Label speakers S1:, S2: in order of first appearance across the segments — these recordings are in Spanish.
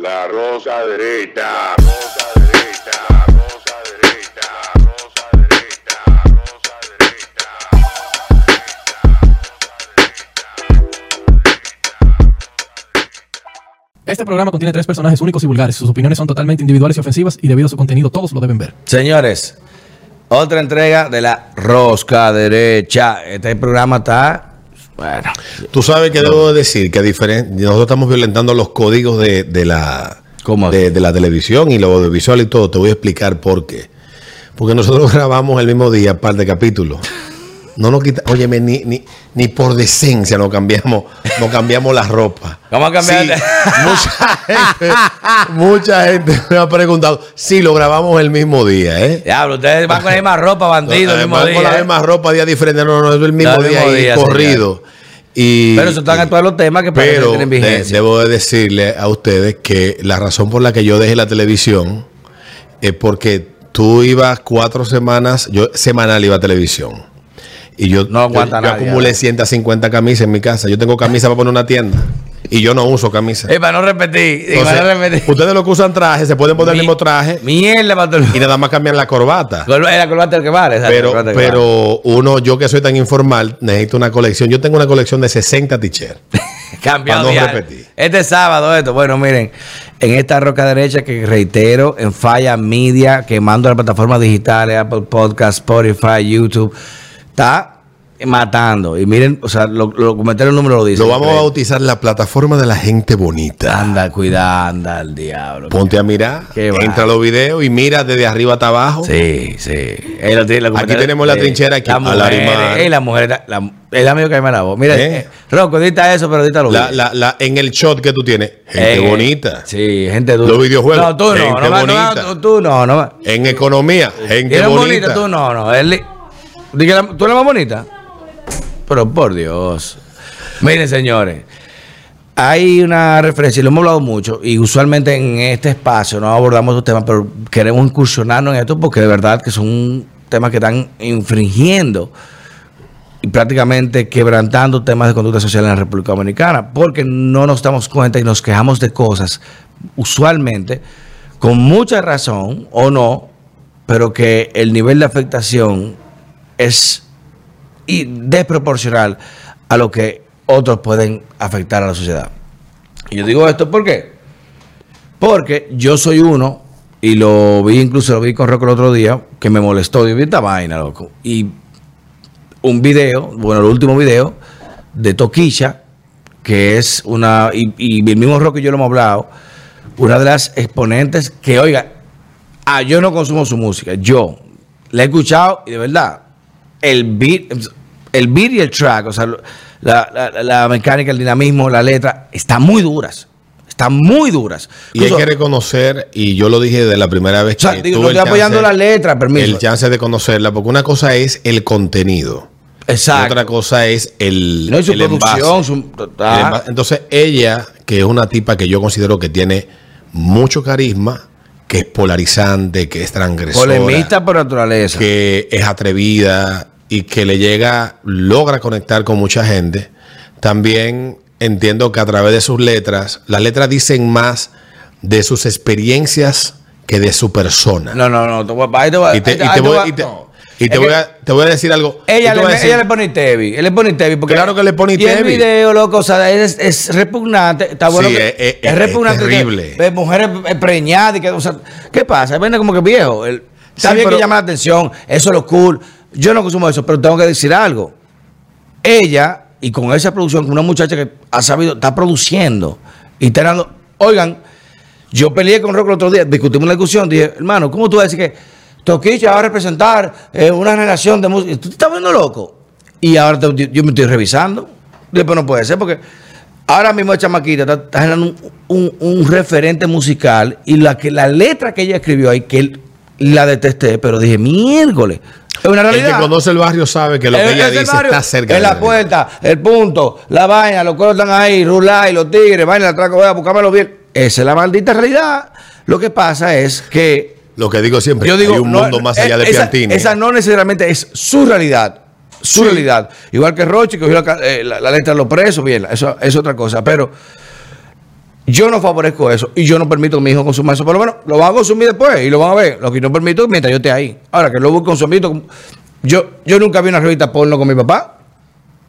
S1: La rosa derecha, rosa derecha, rosa derecha, rosa derecha, rosa derecha.
S2: Este programa contiene tres personajes únicos y vulgares. Sus opiniones son totalmente individuales y ofensivas y debido a su contenido todos lo deben ver.
S3: Señores, otra entrega de la rosca derecha. Este programa está. Bueno,
S4: Tú sabes que debo decir que a diferen- nosotros estamos violentando los códigos de, de la
S3: ¿Cómo
S4: de, de la televisión y lo audiovisual y todo. Te voy a explicar por qué. Porque nosotros grabamos el mismo día un par de capítulos. No nos quita, óyeme, ni, ni, ni por decencia nos cambiamos, nos cambiamos la ropa.
S3: Vamos a cambiar
S4: Sí, mucha gente, mucha gente me ha preguntado si lo grabamos el mismo día, ¿eh?
S3: diablo, ustedes van con la misma ropa, bandido, el mismo
S4: Además, con la
S3: día. ¿eh?
S4: misma ropa, día diferente. No, no, es el mismo
S3: No, el
S4: día y
S3: día,
S4: corrido. Y,
S3: Pero eso están actuando los temas que parece que
S4: pero
S3: tienen
S4: de-
S3: vigencia.
S4: debo de decirle a ustedes que la razón por la que yo dejé la televisión es porque tú ibas cuatro semanas, yo semanal iba a televisión. Y yo,
S3: No aguanta
S4: yo, yo
S3: nadie,
S4: acumulé
S3: ¿eh?
S4: 150 camisas en mi casa. Yo tengo camisas para poner una tienda. Y yo no uso camisas.
S3: Eh, para no repetir, para no repetir.
S4: ustedes los que usan trajes se pueden poner
S3: Mi-
S4: el mismo traje
S3: Mierda, el
S4: y nada más cambian la corbata.
S3: Es la corbata el que vale. exacto,
S4: Pero,
S3: vale.
S4: pero uno, yo que soy tan informal, necesito una colección. Yo tengo una colección de 60 t-shirts.
S3: Cambiado
S4: Para no
S3: diario.
S4: repetir.
S3: Este sábado, esto. Bueno, miren, en esta roca derecha que reitero, en Falla Media, que mando a las plataformas digitales, Apple Podcast, Spotify, YouTube, está matando. Y miren, o sea, lo, lo comentario el número lo dice.
S4: Lo vamos a bautizar la plataforma de la gente bonita.
S3: Anda, cuidado, anda al diablo.
S4: Ponte a mirar, entra a los videos y mira desde arriba hasta abajo.
S3: Sí, sí. Lo lo
S4: Aquí tenemos la trinchera aquí,
S3: La
S4: a
S3: mujer,
S4: Larimar.
S3: eh, la mujer, la- el amigo que me la voz. Mira,
S4: ¿Eh?
S3: eh, Rocco, edita eso, pero
S4: La,
S3: bien.
S4: la, la- en el shot que tú tienes, gente
S3: Eh,
S4: bonita.
S3: Sí, gente dura.
S4: Los videojuegos,
S3: No, tú no,
S4: gente
S3: no,
S4: bonita.
S3: tú, tú no, no.
S4: En economía, gente
S3: ¿Eres
S4: bonita.
S3: bonita? Tú no, no. Él, la- ¿Tú eres más bonita? Pero por Dios. Miren, señores. Hay una referencia, y lo hemos hablado mucho, y usualmente en este espacio no abordamos estos temas, pero queremos incursionarnos en esto porque de verdad que son temas que están infringiendo y prácticamente quebrantando temas de conducta social en la República Dominicana, porque no nos damos cuenta y nos quejamos de cosas, usualmente, con mucha razón o no, pero que el nivel de afectación es desproporcional a lo que otros pueden afectar a la sociedad. Y yo digo esto ¿por qué? Porque yo soy uno, y lo vi, incluso lo vi con Rocco el otro día, que me molestó. Y vi esta vaina, loco. Y un video, bueno, el último video de Toquilla, que es una, y, y el mismo Rock y yo lo hemos hablado, una de las exponentes que, oiga, ah, yo no consumo su música, yo la he escuchado y de verdad, el beat, el beat y el track, o sea, la, la- la mecánica, el dinamismo, la letra, están muy duras, están muy duras.
S4: Y hay que reconocer, y yo lo dije de la primera vez
S3: o sea,
S4: que
S3: digo,
S4: tuve
S3: no estoy apoyando
S4: chance-
S3: la letra, permiso.
S4: el chance de conocerla, porque una cosa es el contenido. Y
S3: Exacto.
S4: otra cosa es el,
S3: no, y su
S4: el
S3: producción, su-
S4: El
S3: ah.
S4: Entonces, ella, que es una tipa que yo considero que tiene mucho carisma, que es polarizante, que es transgresora,
S3: polemista por naturaleza.
S4: que es atrevida y que le llega, logra conectar con mucha gente, también entiendo que a través de sus letras, las letras dicen más de sus experiencias que de su persona.
S3: No, no, no. Te voy, a- ahí te voy, a-
S4: y te,
S3: ahí
S4: y
S3: te- ahí
S4: te
S3: te
S4: voy,
S3: voy a-
S4: y te-
S3: no.
S4: Y te
S3: Es
S4: voy
S3: que
S4: a, te voy a decir algo.
S3: Ella, le,
S4: decir-
S3: ella le pone Tevi. Él le pone Tevi. Porque
S4: Claro que le pone
S3: Y el
S4: Tevi.
S3: video, loco, o sea, es, es repugnante. Está bueno.
S4: Sí,
S3: que-
S4: es-
S3: repugnante.
S4: es
S3: que-
S4: terrible.
S3: de mujeres preñadas. Y que, o sea, ¿Qué pasa? Vende como que viejo. El- está
S4: Sí,
S3: bien
S4: pero-
S3: que llama la atención. Eso es lo cool. Yo no consumo eso, pero tengo que decir algo. Ella, y con esa producción, con una muchacha que ha sabido, está produciendo y está dando. Oigan, yo peleé con Rocco el otro día, discutimos una discusión, dije, hermano, ¿cómo tú vas a decir que Toquicha va a representar eh, una generación de música? ¿Tú te estás viendo loco? Y ahora te- yo me estoy revisando. Después no puede ser porque ahora mismo esa chamaquita está, está generando un, un- un referente musical y la, que, la letra que ella escribió ahí, que él- la detesté, pero dije, miércoles. Es una
S4: El
S3: realidad.
S4: que conoce el barrio sabe que lo que ella
S3: el
S4: dice
S3: barrio,
S4: está cerca
S3: En
S4: de
S3: la
S4: él.
S3: puerta, el punto, la vaina, los coros están ahí, Rulay, los tigres, vaina, la traco, voy a buscármelo bien. Esa es la maldita realidad. Lo que pasa es que
S4: Lo que digo siempre,
S3: yo digo,
S4: hay un
S3: no,
S4: mundo más
S3: eh,
S4: allá de
S3: esa,
S4: Piantini.
S3: esa no necesariamente es su realidad. Su
S4: Sí.
S3: realidad. Igual que Roche, que cogió la, eh, la- la letra de los presos, bien, eso es otra cosa. Pero Yo no favorezco eso y yo no permito que mi hijo consuma eso. Por lo menos lo van a consumir después y lo van a ver. Lo que no permito es mientras yo esté ahí. Ahora que lo voy consumiendo. Yo, yo nunca vi una revista porno con mi papá.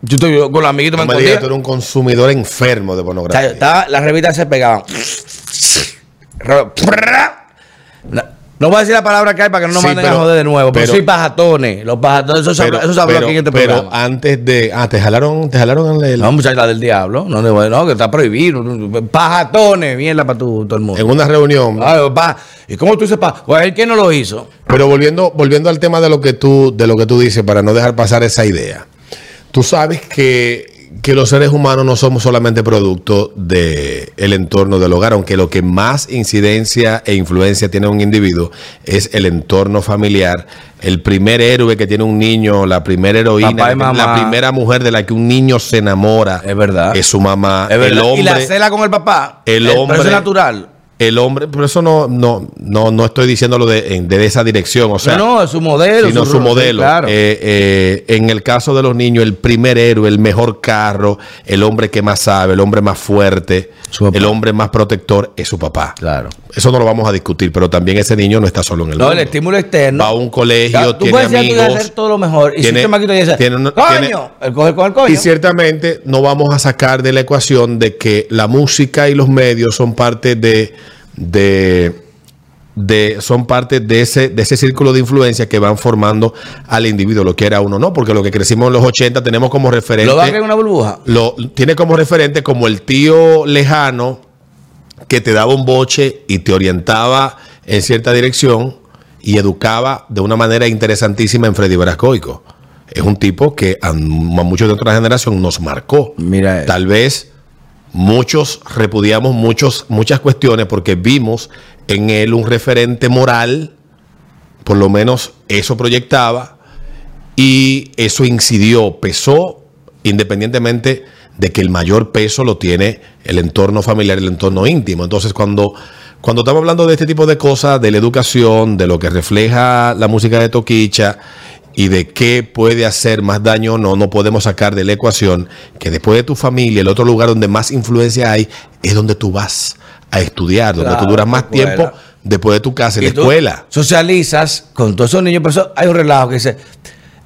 S3: Yo estoy con los amiguitos me
S4: No me digas,
S3: escondía.
S4: tú eres un consumidor enfermo de
S3: O sea,
S4: pornografía.
S3: estaba- las revistas se pegaban. No, voy a decir la palabra que hay para que no nos
S4: Sí,
S3: manden
S4: pero-
S3: a joder de nuevo. Pero,
S4: pero-
S3: sí, pajatones. Los pajatones, eso se eso se habló
S4: pero-
S3: aquí en este
S4: pero
S3: programa.
S4: antes de. Ah, te jalaron, te jalaron el,
S3: No, muchacha, la del diablo. No, no, no, que está prohibido. Pajatones, mierda para tu, todo el mundo.
S4: en una reunión.
S3: Pa- ¿Y cómo tú dices pa? Pues él que no lo hizo.
S4: Pero volviendo, volviendo al tema de lo que tú, de lo que tú dices, para no dejar pasar esa idea. Tú sabes que, que los seres humanos no somos solamente producto del entorno del hogar, aunque lo que más incidencia e influencia tiene un individuo es el entorno familiar. El primer héroe que tiene un niño, la primera heroína, la, primera mujer de la que un niño se enamora,
S3: Es verdad.
S4: es su mamá.
S3: Es verdad.
S4: El hombre,
S3: y la cela con el papá.
S4: el hombre-
S3: es natural.
S4: El hombre, por eso no, no, no, no estoy diciéndolo de, en- de esa dirección. O sea,
S3: no, no, es su modelo.
S4: sino su
S3: sí,
S4: modelo.
S3: claro.
S4: Eh, eh, en el caso de los niños, el primer héroe, el mejor carro, el hombre que más sabe, el hombre más fuerte, el hombre más protector es su papá.
S3: Claro.
S4: Eso no lo vamos a discutir, pero también ese niño no está solo en el
S3: No,
S4: mundo.
S3: el estímulo externo.
S4: Va a un colegio,
S3: Ya, tú
S4: tiene
S3: puedes decir
S4: amigos.
S3: hacer todo lo mejor. Y
S4: tiene-
S3: si dice,
S4: tiene una-
S3: coño, el coge con el coño.
S4: Y ciertamente no vamos a sacar de la ecuación de que la música y los medios son parte de, de, de- son parte de ese, de ese círculo de influencia que van formando al individuo, lo quiera uno o no, porque lo que crecimos en los 80 tenemos como referente.
S3: ¿Lo va a en una burbuja?
S4: lo tiene como referente como el tío lejano que te daba un boche y te orientaba en cierta dirección y educaba de una manera interesantísima en Freddy Verascoico. Es un tipo que a, muchos de otra generación nos marcó.
S3: Mira.
S4: Tal vez muchos repudiamos muchos, muchas cuestiones porque vimos en él un referente moral, por lo menos eso proyectaba, y eso incidió, pesó, independientemente de que el mayor peso lo tiene el entorno familiar, el entorno íntimo. Entonces, cuando, cuando estamos hablando de este tipo de cosas, de la educación, de lo que refleja la música de Toquicha y de qué puede hacer más daño o no, no podemos sacar de la ecuación que después de tu familia, el otro lugar donde más influencia hay es donde tú vas a estudiar, donde
S3: Claro,
S4: tú duras más
S3: escuela.
S4: tiempo después de tu casa, en la escuela.
S3: Socializas con todos esos niños, pero eso- hay un relajo que dice,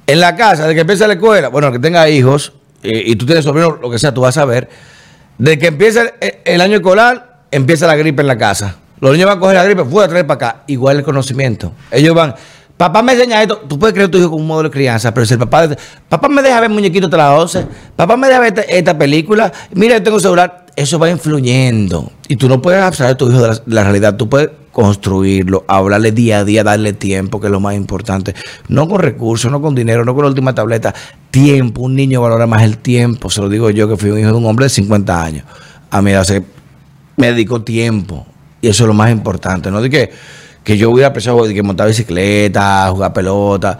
S3: en la casa, de que empieza la escuela, bueno, que tenga hijos, y tú tienes sobrinos, lo que sea, tú vas a ver, de que empieza el, el año escolar, empieza la gripe en la casa. Los niños van a coger la gripe, fue a traer para acá. Igual el conocimiento. Ellos van, papá me enseña esto, tú puedes creer tu hijo con un modelo de crianza, pero si el papá, papá me deja ver muñequito de las 11, papá me deja ver esta, película, mira, yo tengo un celular, eso va influyendo. Y tú no puedes abstraer a tu hijo de la, realidad, tú puedes construirlo, hablarle día a día, darle tiempo, que es lo más importante. No con recursos, no con dinero, no con la última tableta. Tiempo, un niño valora más el tiempo, se lo digo yo que fui un hijo de un hombre de 50 años. A mí hace me dedico tiempo. Y eso es lo más importante. No de que, que yo hubiera pensado de que montar bicicleta, jugar pelota,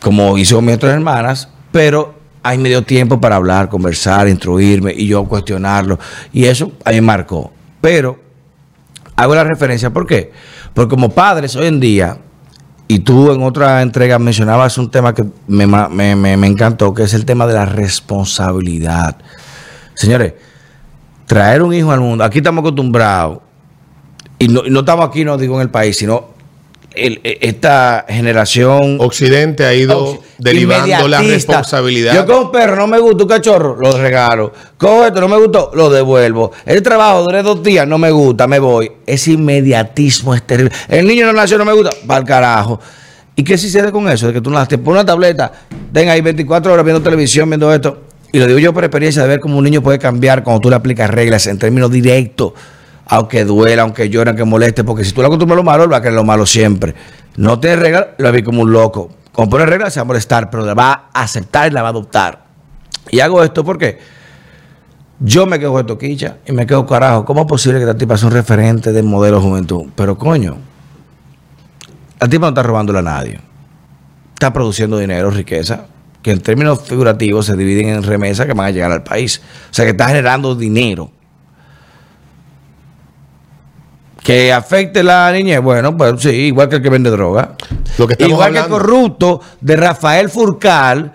S3: como con mis otras hermanas, pero ahí me dio tiempo para hablar, conversar, instruirme y yo cuestionarlo. Y eso a mí me marcó. Pero hago la referencia, ¿por qué? Porque como padres hoy en día, y tú en otra entrega mencionabas un tema que me, me, me- me encantó, que es el tema de la responsabilidad. Señores, traer un hijo al mundo, aquí estamos acostumbrados, y no, no estamos aquí, no digo en el país, sino el- e- esta generación
S4: Occidente ha ido derivando la responsabilidad.
S3: Yo cojo un perro, no me gusta un cachorro, lo regalo. Cojo esto, no me gustó, lo devuelvo. El trabajo duré dos días, no me gusta, me voy. Ese inmediatismo es terrible. El niño no nació, no me gusta, va al carajo. ¿Y qué sucede con eso? De que tú te pones una tableta, tenga ahí 24 horas viendo televisión, viendo esto. Y lo digo yo por experiencia de ver cómo un niño puede cambiar cuando tú le aplicas reglas en términos directos. Aunque duela, aunque llore, aunque moleste, porque si tú le acostumbras a lo malo, él va a querer lo malo siempre. No te reglas, lo ver como un loco. Cuando pone reglas, se va a molestar, pero la va a aceptar y la va a adoptar. Y hago esto porque yo me quedo de toquicha y me quedo carajo. ¿Cómo es posible que esta tipa sea un referente del modelo de juventud? Pero coño, la tipa no está robándole a nadie. Está produciendo dinero, riqueza, que en términos figurativos se dividen en remesas que van a llegar al país. O sea, que está generando dinero. Que afecte la niñez, bueno, pues sí, igual que el que vende droga.
S4: Lo que
S3: igual que el corrupto de Rafael Furcal,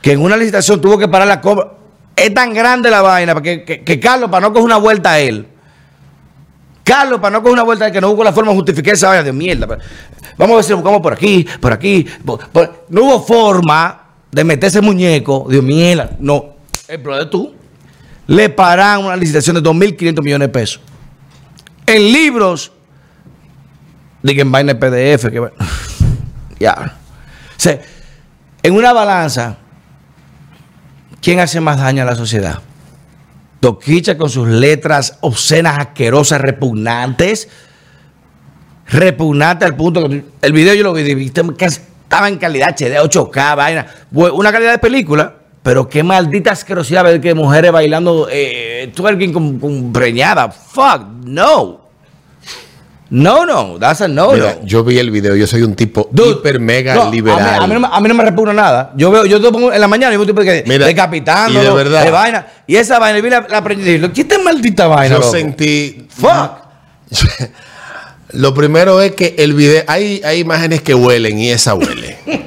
S3: que en una licitación tuvo que parar la compra. Es tan grande la vaina que, que- que Carlos, para no coger una vuelta a él, Carlos, para no coger una vuelta de que no hubo la forma de justificar esa vaina de mierda. pero- Vamos a ver si lo buscamos por aquí, por aquí. por- por- no hubo forma de meter ese muñeco. Dios mierda. No. El brother tú. Le paran una licitación de 2.500 millones de pesos. En libros. Diga en vaina PDF. Que, ya. O sea, en una balanza, ¿quién hace más daño a la sociedad? Toquicha con sus letras obscenas, asquerosas, repugnantes. Repugnante al punto que el video yo lo vi, estaba en calidad HD, 8K, vaina. Una calidad de película, pero qué maldita asquerosidad ver que mujeres bailando eh, twerking con, con preñada. Fuck, no. No, no, that's a no,
S4: Mira,
S3: no.
S4: yo vi el video, yo soy un tipo
S3: Dude,
S4: hiper mega
S3: no,
S4: liberal.
S3: A mí, a mí no, me- a mí no me repugna nada. Yo veo, yo te pongo en la mañana y un tipo que
S4: Mira,
S3: decapitando,
S4: y de verdad.
S3: de vaina. Y esa vaina, y vi la, la preñada ¿qué esta maldita vaina?
S4: yo
S3: loco?
S4: sentí.
S3: Fuck.
S4: Lo primero es que el video. Hay, hay imágenes que huelen y esa huele.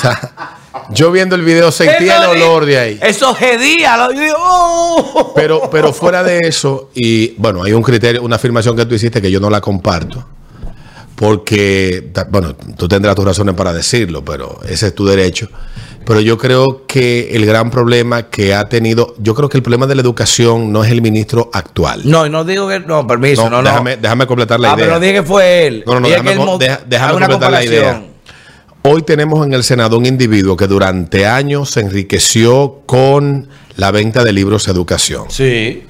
S4: sea, yo viendo el video sentí el olor de ahí.
S3: Eso gedía. Oh.
S4: Pero, pero fuera de eso, y bueno, hay un criterio, una afirmación que tú hiciste que yo no la comparto. Porque, bueno, tú tendrás tus razones para decirlo, pero ese es tu derecho. Pero yo creo que el gran problema que ha tenido, yo creo que el problema de la educación no es el ministro actual.
S3: No, no digo que. No, permiso, no, no.
S4: déjame, déjame completar la
S3: ah,
S4: idea.
S3: pero no dije que fue él.
S4: No, no, no, déjame
S3: que él
S4: deja- completar la idea. Hoy tenemos en el Senado un individuo que durante años se enriqueció con la venta de libros de educación.
S3: Sí.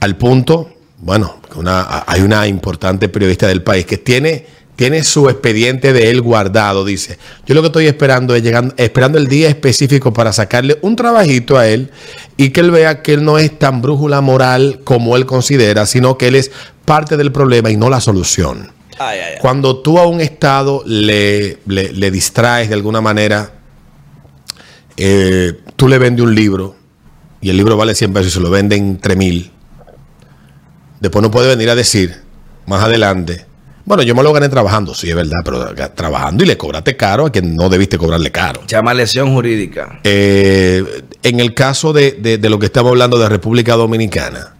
S4: Al punto, bueno, una- hay una importante periodista del país que tiene, tiene su expediente de él guardado. Dice, yo lo que estoy esperando es llegando, esperando el día específico para sacarle un trabajito a él y que él vea que él no es tan brújula moral como él considera, sino que él es parte del problema y no la solución.
S3: Ay, ay, ay.
S4: Cuando tú a un Estado le, le- le distraes de alguna manera, eh, tú le vendes un libro y el libro vale 100 pesos y se lo venden 3 mil. Después no puede venir a decir más adelante, bueno, yo me lo gané trabajando, sí, es verdad, pero trabajando y le cobraste caro a quien no debiste cobrarle caro.
S3: Llama lesión jurídica.
S4: Eh, en el caso de, de- de lo que estamos hablando de República Dominicana,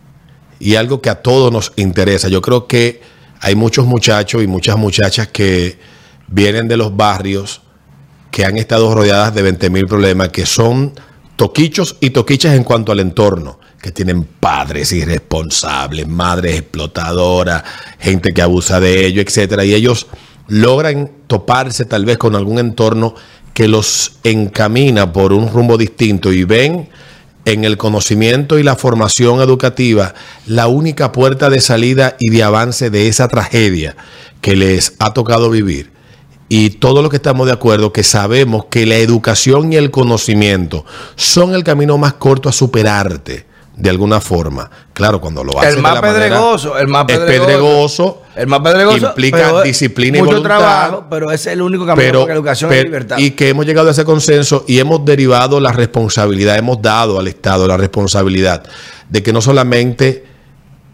S4: y algo que a todos nos interesa, yo creo que hay muchos muchachos y muchas muchachas que vienen de los barrios que han estado rodeadas de 20 mil problemas, que son toquichos y toquichas en cuanto al entorno, que tienen padres irresponsables, madres explotadoras, gente que abusa de ellos, etcétera, y ellos logran toparse tal vez con algún entorno que los encamina por un rumbo distinto y ven en el conocimiento y la formación educativa la única puerta de salida y de avance de esa tragedia que les ha tocado vivir. Y todo lo que estamos de acuerdo, que sabemos que la educación y el conocimiento son el camino más corto a superarte de alguna forma. Claro, cuando lo haces
S3: El
S4: de
S3: más
S4: manera-
S3: pedregoso, el más
S4: es
S3: pedregoso. El más pedregoso.
S4: implica
S3: pero
S4: disciplina y
S3: mucho
S4: voluntad.
S3: trabajo, pero es el único camino
S4: pero,
S3: para la educación
S4: pero-
S3: y libertad.
S4: y que hemos llegado a ese consenso y hemos derivado la responsabilidad, hemos dado al Estado la responsabilidad de que no solamente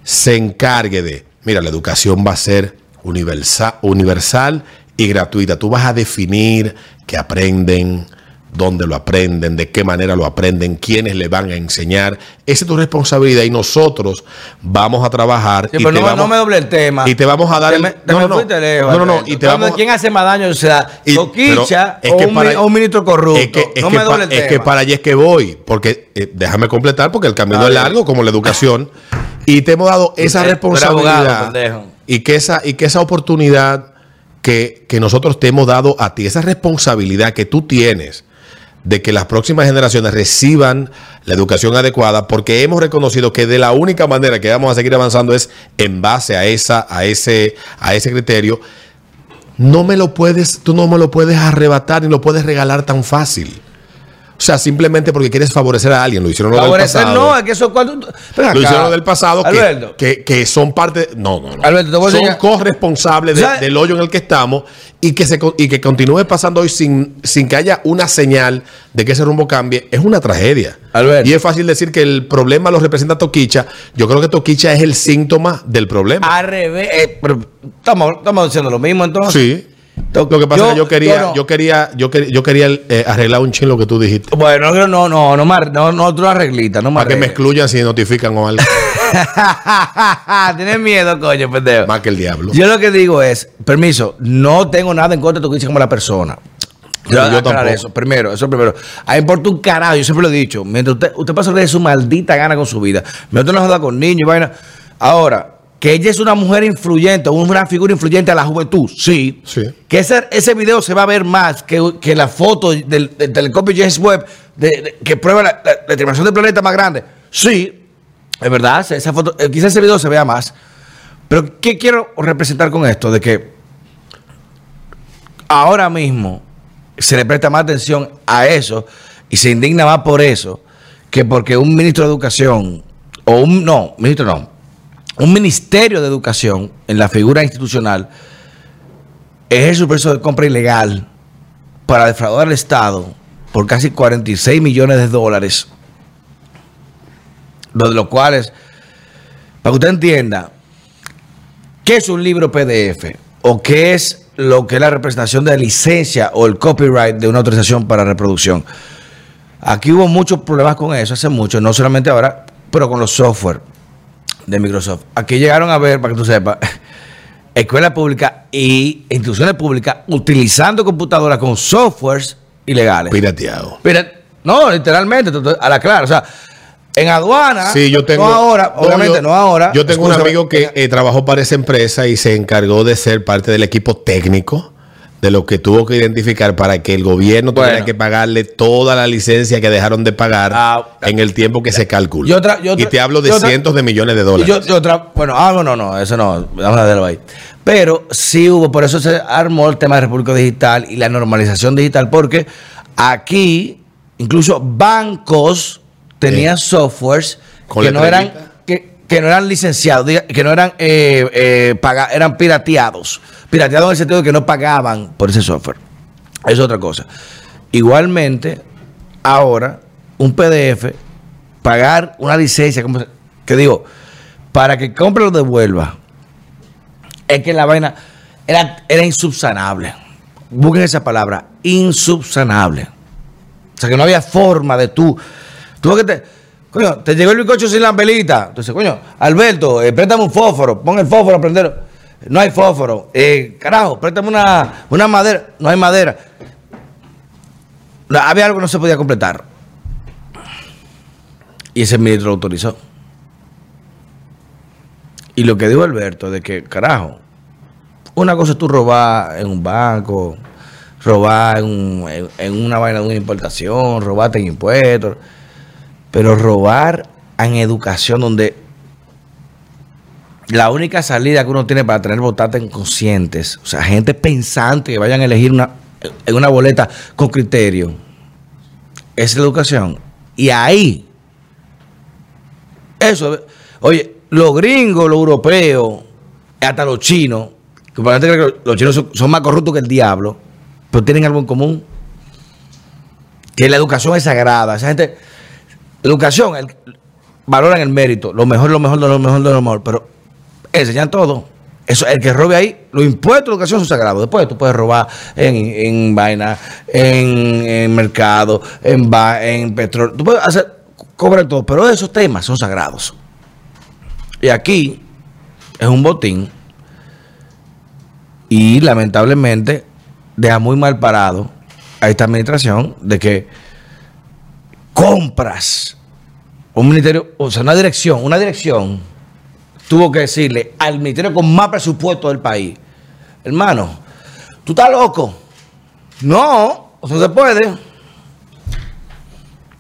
S4: se encargue de, mira, la educación va a ser universal, universal y gratuita. Tú vas a definir qué aprenden, dónde lo aprenden, de qué manera lo aprenden, quiénes le van a enseñar. Esa es tu responsabilidad y nosotros vamos a trabajar.
S3: Sí,
S4: y
S3: pero
S4: te
S3: no,
S4: vamos-
S3: no me doble el tema.
S4: y te vamos a dar
S3: Te
S4: el-
S3: me, te
S4: no,
S3: me
S4: no, no.
S3: fuiste lejos,
S4: No, no, no,
S3: Alberto.
S4: y te
S3: Hablando de
S4: vamos-
S3: ¿Quién hace más daño? O sea,
S4: Y-
S3: Toquicha
S4: es que
S3: o, un,
S4: para-
S3: o un ministro corrupto.
S4: Es que, es
S3: no me
S4: pa-
S3: doble el
S4: es
S3: tema.
S4: que para allá es que voy, porque eh, déjame completar, porque el camino es largo, como la educación, y te hemos dado esa responsabilidad
S3: abogado,
S4: y que esa y que esa oportunidad que, que nosotros te hemos dado a ti, esa responsabilidad que tú tienes de que las próximas generaciones reciban la educación adecuada, porque hemos reconocido que de la única manera que vamos a seguir avanzando es en base a esa, a ese, a ese criterio. No me lo puedes, tú no me lo puedes arrebatar ni lo puedes regalar tan fácil. O sea, simplemente porque quieres favorecer a alguien. Lo hicieron lo del
S3: Favorecer
S4: pasado.
S3: no, es que eso cuando. Ven acá.
S4: Lo hicieron del pasado que, que, que son parte. No, no, no.
S3: Alberto, te voy a
S4: son corresponsables del hoyo en el que estamos y que, se, y que continúe pasando hoy sin, sin que haya una señal de que ese rumbo cambie. Es una tragedia.
S3: Alberto.
S4: Y es fácil decir que el problema lo representa Toquicha. Yo creo que Toquicha es el síntoma del problema.
S3: al revés. eh, pero estamos, estamos diciendo lo mismo entonces.
S4: sí. Lo que pasa es que yo quería,
S3: no.
S4: yo quería, yo quería, yo quería eh, arreglar un chin lo que tú dijiste.
S3: Bueno, no, no, no, no, no, no, tú la arreglitas, no me
S4: Para que me excluyan si notifican o algo.
S3: Tienes miedo, coño, pendejo.
S4: Más que el diablo.
S3: Yo lo que digo es, permiso, no tengo nada en contra de tu que dices como la persona. Yo,
S4: Yo
S3: yo
S4: tampoco.
S3: eso, primero, eso primero. A importa un carajo, yo siempre lo he dicho. Mientras usted, usted pasa de su maldita gana con su vida. Me no joda con niños y vaina. Ahora, que ella es una mujer influyente, una figura influyente a la juventud, sí.
S4: Sí.
S3: Que ese, ese video se va a ver más que, que la foto del, del telescopio James Webb de- de- que prueba la, la, la determinación del planeta más grande. Sí, es verdad, esa foto, eh, quizás ese video se vea más. Pero ¿qué quiero representar con esto? De que ahora mismo se le presta más atención a eso y se indigna más por eso que porque un ministro de educación o un no, ministro no, un ministerio de educación en la figura institucional ejerce un proceso de compra ilegal para defraudar al Estado por casi 46 millones de dólares, de los cuales, para que usted entienda, ¿qué es un libro PDF? ¿O qué es lo que es la representación de licencia o el copyright de una autorización para reproducción? Aquí hubo muchos problemas con eso hace mucho, no solamente ahora, pero con los software de Microsoft. Aquí llegaron a ver, para que tú sepas, escuelas públicas y instituciones públicas utilizando computadoras con softwares ilegales.
S4: Pirateado.
S3: No, literalmente, a la clara. O sea, en aduana.
S4: Sí, yo tengo.
S3: No ahora,
S4: no,
S3: obviamente,
S4: yo-
S3: no ahora.
S4: Yo tengo un amigo que eh, trabajó para esa empresa y se encargó de ser parte del equipo técnico de lo que tuvo que identificar para que el gobierno tuviera
S3: Bueno.
S4: que pagarle toda la licencia que dejaron de pagar
S3: Ah,
S4: en el tiempo que se calcula.
S3: Yo tra- yo
S4: y te hablo de
S3: yo
S4: cientos de millones de dólares.
S3: Yo, bueno, ah, no, no, no, eso no, vamos a dejarlo ahí. Pero sí hubo, por eso se armó el tema de República Digital y la normalización digital, porque aquí incluso bancos tenían softwares que no eran que, no eran licenciados, que no eran eh, eh, eran pirateados, pirateados en el sentido de que no pagaban por ese software. Es otra cosa. Igualmente, ahora un PDF pagar una licencia, que digo, para que compre lo devuelva, es que la vaina era, era insubsanable. Busquen esa palabra, insubsanable. O sea, que no había forma de tú. Tú que te. Coño, te llegó el bizcocho sin la velita. Entonces, coño, Alberto, eh, préstame un fósforo, pon el fósforo a prender. No hay fósforo. Eh, carajo, préstame una, una madera. No hay madera. Había algo que no se podía completar. Y ese ministro lo autorizó. Y lo que dijo Alberto, de que, carajo, una cosa es tú robar en un banco, robar en- en una vaina de una importación, robarte en impuestos, pero robar en educación donde la única salida que uno tiene para tener votantes conscientes, o sea, gente pensante que vayan a elegir una, en una boleta con criterio, es la educación. Y ahí, eso, oye, los gringos, los europeos, hasta los chinos, que los chinos son más corruptos que el diablo, pero tienen algo en común, que la educación es sagrada. Esa gente, educación, el- valoran el mérito, lo mejor, lo mejor, lo mejor, lo mejor, pero enseñan todo. Eso, el que robe ahí, los impuestos de educación son sagrados. Después tú puedes robar en, en vaina, en, en mercado, en, va- en petróleo. Tú puedes hacer, cobrar todo, pero esos temas son sagrados. Y aquí es un botín y lamentablemente deja muy mal parado a esta administración de que compras un ministerio, o sea, una dirección, una dirección tuvo que decirle al ministerio con más presupuesto del país, hermano, tú estás loco. No, eso se puede.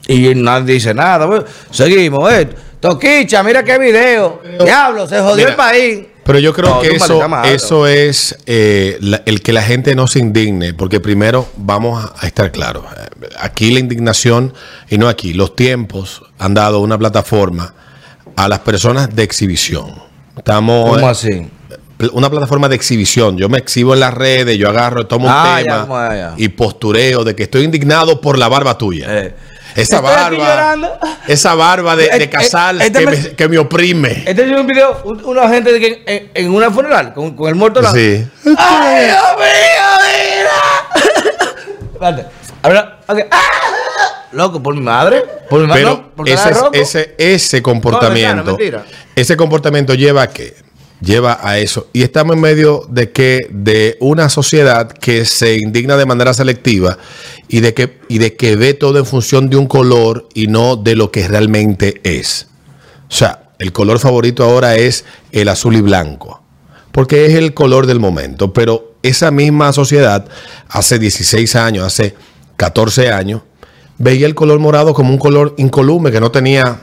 S3: Y nadie dice nada. Seguimos, eh. Toquicha, mira qué video. Diablo, se jodió
S4: Mira,
S3: el país.
S4: Pero yo creo
S3: No,
S4: que eso, eso es eh, la- el que la gente no se indigne, porque primero vamos a, estar claros. eh, Aquí la indignación, y no aquí, los tiempos han dado una plataforma a las personas de exhibición. Estamos
S3: ¿Cómo
S4: eh,
S3: así?
S4: una plataforma de exhibición. Yo me exhibo en las redes, yo agarro, tomo un
S3: Ah, ya,
S4: tema y postureo de que estoy indignado por la barba tuya.
S3: Eh.
S4: Esa
S3: Estoy aquí
S4: barba,
S3: llorando.
S4: esa barba de,
S3: Eh,
S4: de
S3: eh,
S4: casal
S3: este
S4: que,
S3: me-
S4: me, que me oprime.
S3: Este es un video, un- una gente de que en, en una funeral con, con el muerto al lado.
S4: Sí.
S3: ¡Ay, Dios mío! espérate. Ahora, ok. ¡Ah! Loco, por mi madre. Por mi madre.
S4: Pero
S3: no, porque
S4: ese,
S3: roco.
S4: ese, ese comportamiento,
S3: No, mentira, mentira.
S4: ese comportamiento lleva a qué? Lleva a eso. Y estamos en medio de que, de una sociedad que se indigna de manera selectiva y de que, y de que ve todo en función de un color y no de lo que realmente es. O sea, el color favorito ahora es el azul y blanco, porque es el color del momento. Pero esa misma sociedad, hace 16 años, hace 14 años, veía el color morado como un color incolume que no tenía,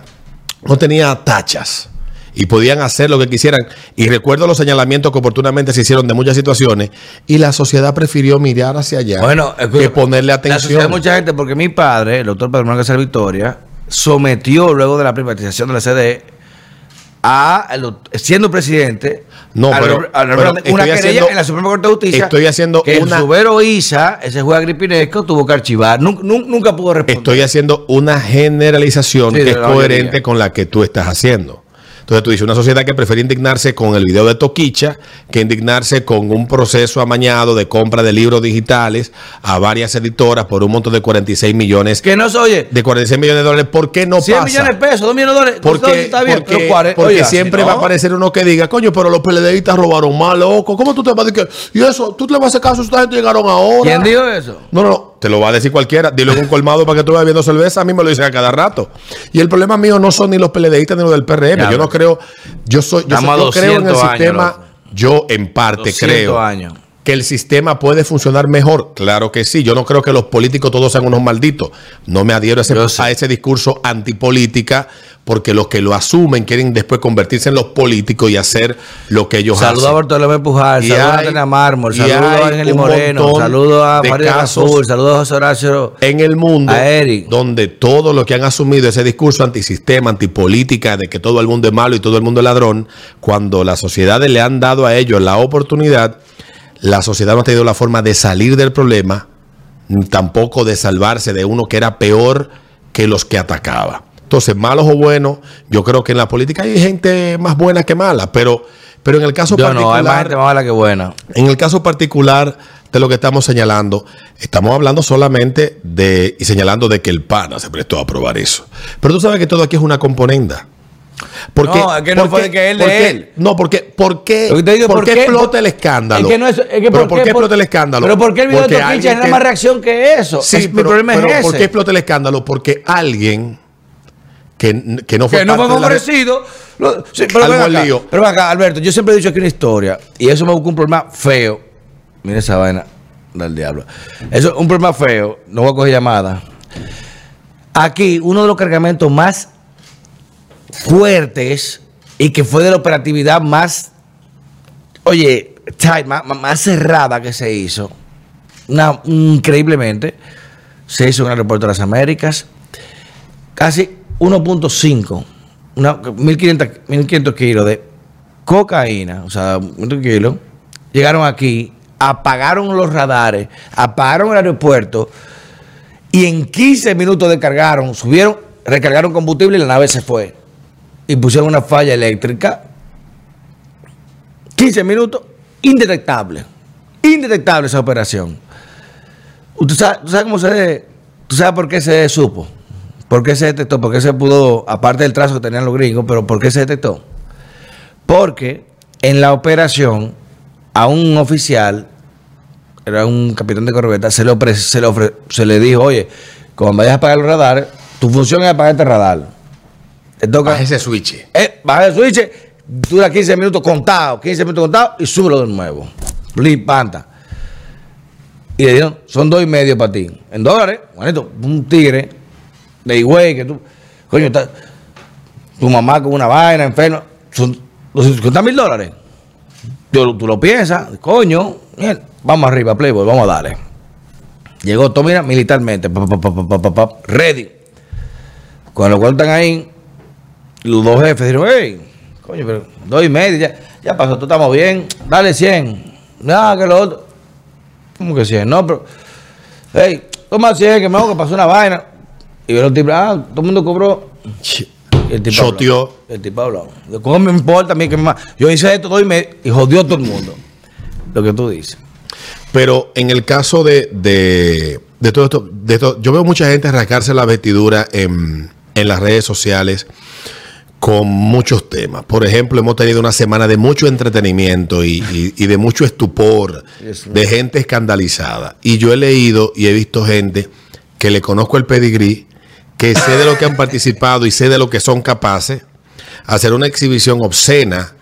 S4: no tenía tachas. Y podían hacer lo que quisieran. Y recuerdo los señalamientos que oportunamente se hicieron de muchas situaciones. Y la sociedad prefirió mirar hacia allá
S3: Bueno,
S4: que ponerle
S3: La sociedad de
S4: atención.
S3: mucha gente, porque mi padre, el doctor Pedro Manuel Victoria, sometió luego de la privatización de la CDE a, siendo presidente,
S4: No,
S3: a
S4: pero-
S3: Robert- a
S4: pero
S3: una querella
S4: haciendo-
S3: en la Suprema Corte de Justicia.
S4: estoy haciendo
S3: que
S4: una-
S3: el Isa, ese juez agripinesco, tuvo que archivar. Nunca, nunca pudo responder.
S4: Estoy haciendo una generalización
S3: Sí,
S4: que es coherente
S3: mayoría.
S4: con la que tú estás haciendo. Entonces tú dices, una sociedad que prefiere indignarse con el video de Toquicha que indignarse con un proceso amañado de compra de libros digitales a varias editoras por un monto de 46 millones
S3: que no se oye.
S4: de 46 millones de dólares. ¿Por qué no
S3: 100
S4: pasa?
S3: millones de pesos, 2 millones de dólares.
S4: Porque,
S3: está bien,
S4: porque-
S3: pero cuare-
S4: porque
S3: oiga,
S4: siempre
S3: si
S4: va a aparecer uno que diga, coño, pero los PLDistas robaron más, loco. ¿Cómo tú te vas a decir que.? Y eso, tú le vas a hacer caso a esta gente llegaron ahora.
S3: ¿Quién dijo eso?
S4: No, no, no, te lo va a decir cualquiera. Dilo en un colmado para que tú vayas viendo cerveza. A mí me lo dicen a cada rato. Y el problema mío no son ni los PLDistas ni los del PRM.
S3: Ya,
S4: yo no creo. Yo soy. Yo, soy- yo creo en el
S3: 200 años,
S4: sistema.
S3: loco.
S4: yo, en parte,
S3: 200
S4: creo
S3: años.
S4: que el sistema puede funcionar mejor. Claro que sí. Yo no creo que los políticos todos sean unos malditos. No me adhiero a ese, a ese discurso antipolítica. Porque los que lo asumen quieren después convertirse en los políticos y hacer lo que ellos
S3: Saludos a
S4: hacen.
S3: Bartolomé Pujar,
S4: Y
S3: saludos a
S4: hay-
S3: Tena Mármol,
S4: y
S3: saludos a
S4: hay
S3: Ángel Moreno, saludos a María Azul, saludos a José Horacio.
S4: en el mundo
S3: A Eric.
S4: donde todos los que han asumido ese discurso antisistema, antipolítica, de que todo el mundo es malo y todo el mundo es ladrón, cuando las sociedades le han dado a ellos la oportunidad, la sociedad no ha tenido la forma de salir del problema, ni tampoco de salvarse de uno que era peor que los que atacaba. Entonces, malos o buenos, yo creo que en la política hay gente más buena que mala, pero, pero en el caso
S3: Yo no, hay más
S4: particular,
S3: gente más mala que buena.
S4: en el caso particular de lo que estamos señalando, estamos hablando solamente de y señalando de que el PANA se prestó a aprobar eso. Pero tú sabes que todo aquí es una componenda. Porque,
S3: No, es que no fue de que él, de
S4: porque-
S3: él.
S4: No, porque ¿por qué,
S3: Lo que te digo,
S4: por
S3: ¿por
S4: qué explota el escándalo?
S3: Es que no es, es que
S4: pero
S3: ¿por
S4: ¿por qué explota el escándalo?
S3: Pero ¿por qué el video
S4: Porque
S3: de Toquicha genera más reacción que eso?
S4: Sí,
S3: Es- mi
S4: pero,
S3: problema
S4: pero
S3: es ese.
S4: ¿por qué explota el escándalo? Porque alguien que, que no fue
S3: que no fue
S4: la-
S3: sí, pero, ven acá,
S4: lío.
S3: pero ven acá, Alberto, yo siempre he dicho aquí una historia y eso me busca un problema feo. Mira esa vaina del diablo. Eso es un problema feo. No voy a coger llamada. Aquí, uno de los cargamentos más fuertes y que fue de la operatividad más, oye, tight, más, más- más cerrada que se hizo, una- increíblemente, se hizo en el aeropuerto de las Américas casi 1.5, una- 1500, 1500 kilos de cocaína, o sea, 100 kilos, llegaron aquí, apagaron los radares, apagaron el aeropuerto y en 15 minutos descargaron, subieron, recargaron combustible y la nave se fue. Y pusieron una falla eléctrica. 15 minutos, indetectable. Indetectable esa operación. ¿Usted sabe, tú sabes cómo se... ¿Tú sabes por qué se supo? ¿Por qué se detectó? ¿Por qué se pudo, aparte del trazo que tenían los gringos, pero por qué se detectó? Porque en la operación a un oficial, era un capitán de corbeta, se le, ofre- se le, ofre- se le dijo, oye, cuando vayas a apagar los radares, tu función es apagar este radar. Te toca...
S4: Baja ese switch.
S3: Eh, baja el switch, dura 15 minutos contados, 15 minutos contados y súbelo de nuevo. Limpanta. Y le dieron, son dos y medio para ti. En dólares, bonito, un tigre de Higüey que tú, coño, está, tu mamá con una vaina, enferma, son 250 mil dólares. Tú lo piensas, coño, vamos arriba, Playboy, vamos a darle. Llegó todo, mira, militarmente, pa, pa, pa, pa, pa, pa, pa, ready. Con lo cual están ahí, los dos jefes dijeron, hey, coño, pero dos y medio, ya, ya pasó, tú estamos bien, dale 100. Nada, que lo otro. ¿Cómo que 100? No, pero, hey, toma 100, que me hago que pasó una vaina. Y vieron el tipo, ah, todo el mundo cobró. El tipo
S4: Choteó.
S3: habló. El tipo habló. Yo, ¿Cómo me importa a mí que me ma- Yo hice esto dos y medio y jodió a todo el mundo. Lo que tú dices.
S4: Pero en el caso de, de, de todo esto, de todo, yo veo mucha gente rascarse la vestidura en, en las redes sociales con muchos temas. Por ejemplo, hemos tenido una semana de mucho entretenimiento y, y- y de mucho estupor, de gente escandalizada. Y yo he leído y he visto gente que le conozco el pedigrí, que sé de lo que han participado y sé de lo que son capaces, hacer una exhibición obscena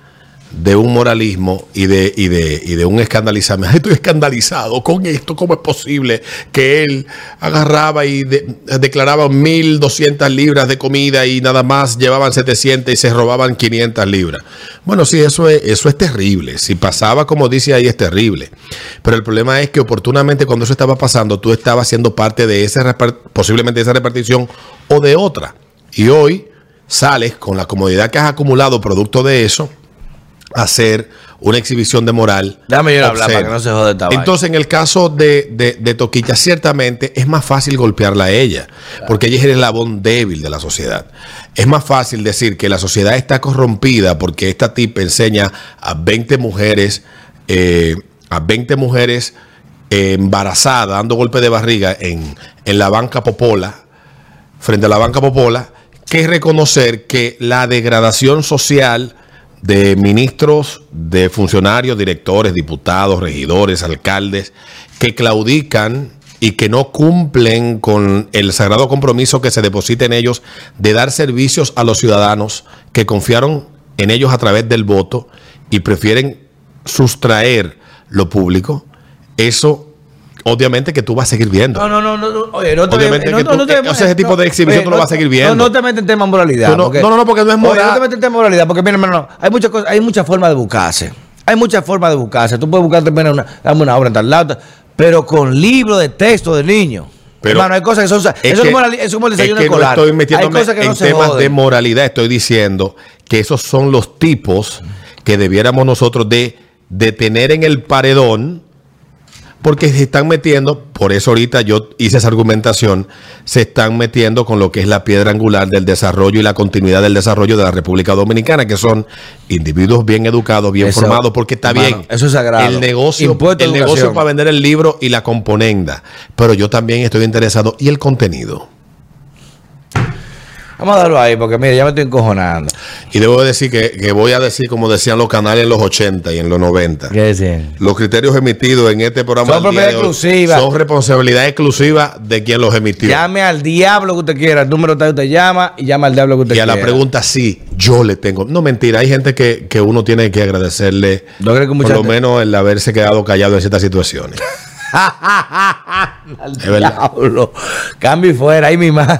S4: de un moralismo y de, y de, y de un escandalizarme. Ay, Estoy escandalizado con esto. ¿Cómo es posible que él agarraba y de- declaraba 1.200 libras de comida y nada más llevaban 700 y se robaban 500 libras? Bueno, sí, eso es, eso es terrible. Si pasaba como dice ahí, es terrible. Pero el problema es que oportunamente cuando eso estaba pasando, tú estabas siendo parte de esa, posiblemente de esa repartición o de otra. Y hoy sales con la comodidad que has acumulado producto de eso hacer una exhibición de moral.
S3: Déjame yo hablar para que no se jode esta.
S4: Entonces, en el caso de, de, de Toquicha, ciertamente es más fácil golpearla a ella, porque ella es el eslabón débil de la sociedad. Es más fácil decir que la sociedad está corrompida porque esta tipa enseña a 20 mujeres, eh, a 20 mujeres eh, embarazadas, dando golpe de barriga en, en la banca Popola, frente a la banca Popola, que reconocer que la degradación social de ministros, de funcionarios, directores, diputados, regidores, alcaldes, que claudican y que no cumplen con el sagrado compromiso que se deposita en ellos de dar servicios a los ciudadanos que confiaron en ellos a través del voto y prefieren sustraer lo público, eso obviamente que tú vas a seguir viendo.
S3: No, no, no, no, no, oye, no te
S4: Obviamente
S3: no,
S4: que
S3: no,
S4: tú-
S3: no te-
S4: o sea, ese tipo de exhibición tú lo
S3: no-
S4: vas a seguir viendo.
S3: No, no te metes en tema de moralidad.
S4: No- no, no, no, porque no es
S3: Oye,
S4: moral.
S3: no te metes en tema de moralidad, porque mira, hermano, hay muchas cosas, hay muchas formas de buscarse. Hay muchas formas de buscarse. Tú puedes buscarte mira, una, dame una obra en tal lado, pero con libro de texto de niño.
S4: Pero
S3: hermano, hay cosas que son. Eso es,
S4: que-
S3: como, la- eso es como el
S4: es
S3: desayuno
S4: que no
S3: escolar.
S4: estoy
S3: hay
S4: metiéndome
S3: cosas que no
S4: en temas
S3: joden.
S4: de moralidad. Estoy diciendo que esos son los tipos que debiéramos nosotros de, de tener en el paredón, porque se están metiendo, por eso ahorita yo hice esa argumentación, se están metiendo con lo que es la piedra angular del desarrollo y la continuidad del desarrollo de la República Dominicana, que son individuos bien educados, bien
S3: Eso,
S4: formados, porque está bien.
S3: eso es sagrado.
S4: El negocio,
S3: Impuesto
S4: el negocio para vender el libro y la componenda, pero yo también estoy interesado y el contenido.
S3: Vamos a darlo ahí, porque mira, ya me estoy encojonando.
S4: Y debo decir que, que voy a decir como decían los canales en los 80 y en los 90.
S3: ¿Qué decían?
S4: Los criterios emitidos en este programa
S3: Son propiedad
S4: hoy
S3: exclusiva.
S4: son responsabilidad exclusiva de quien los emitió.
S3: Llame al diablo que usted quiera. El número tal usted llama y llama al diablo que usted
S4: y a
S3: quiera.
S4: la pregunta sí, yo le tengo. No, mentira, hay gente que, que uno tiene que agradecerle
S3: ¿No que
S4: por lo menos el haberse quedado callado en ciertas situaciones.
S3: al diablo. Cambio y fuera. Ahí mi madre.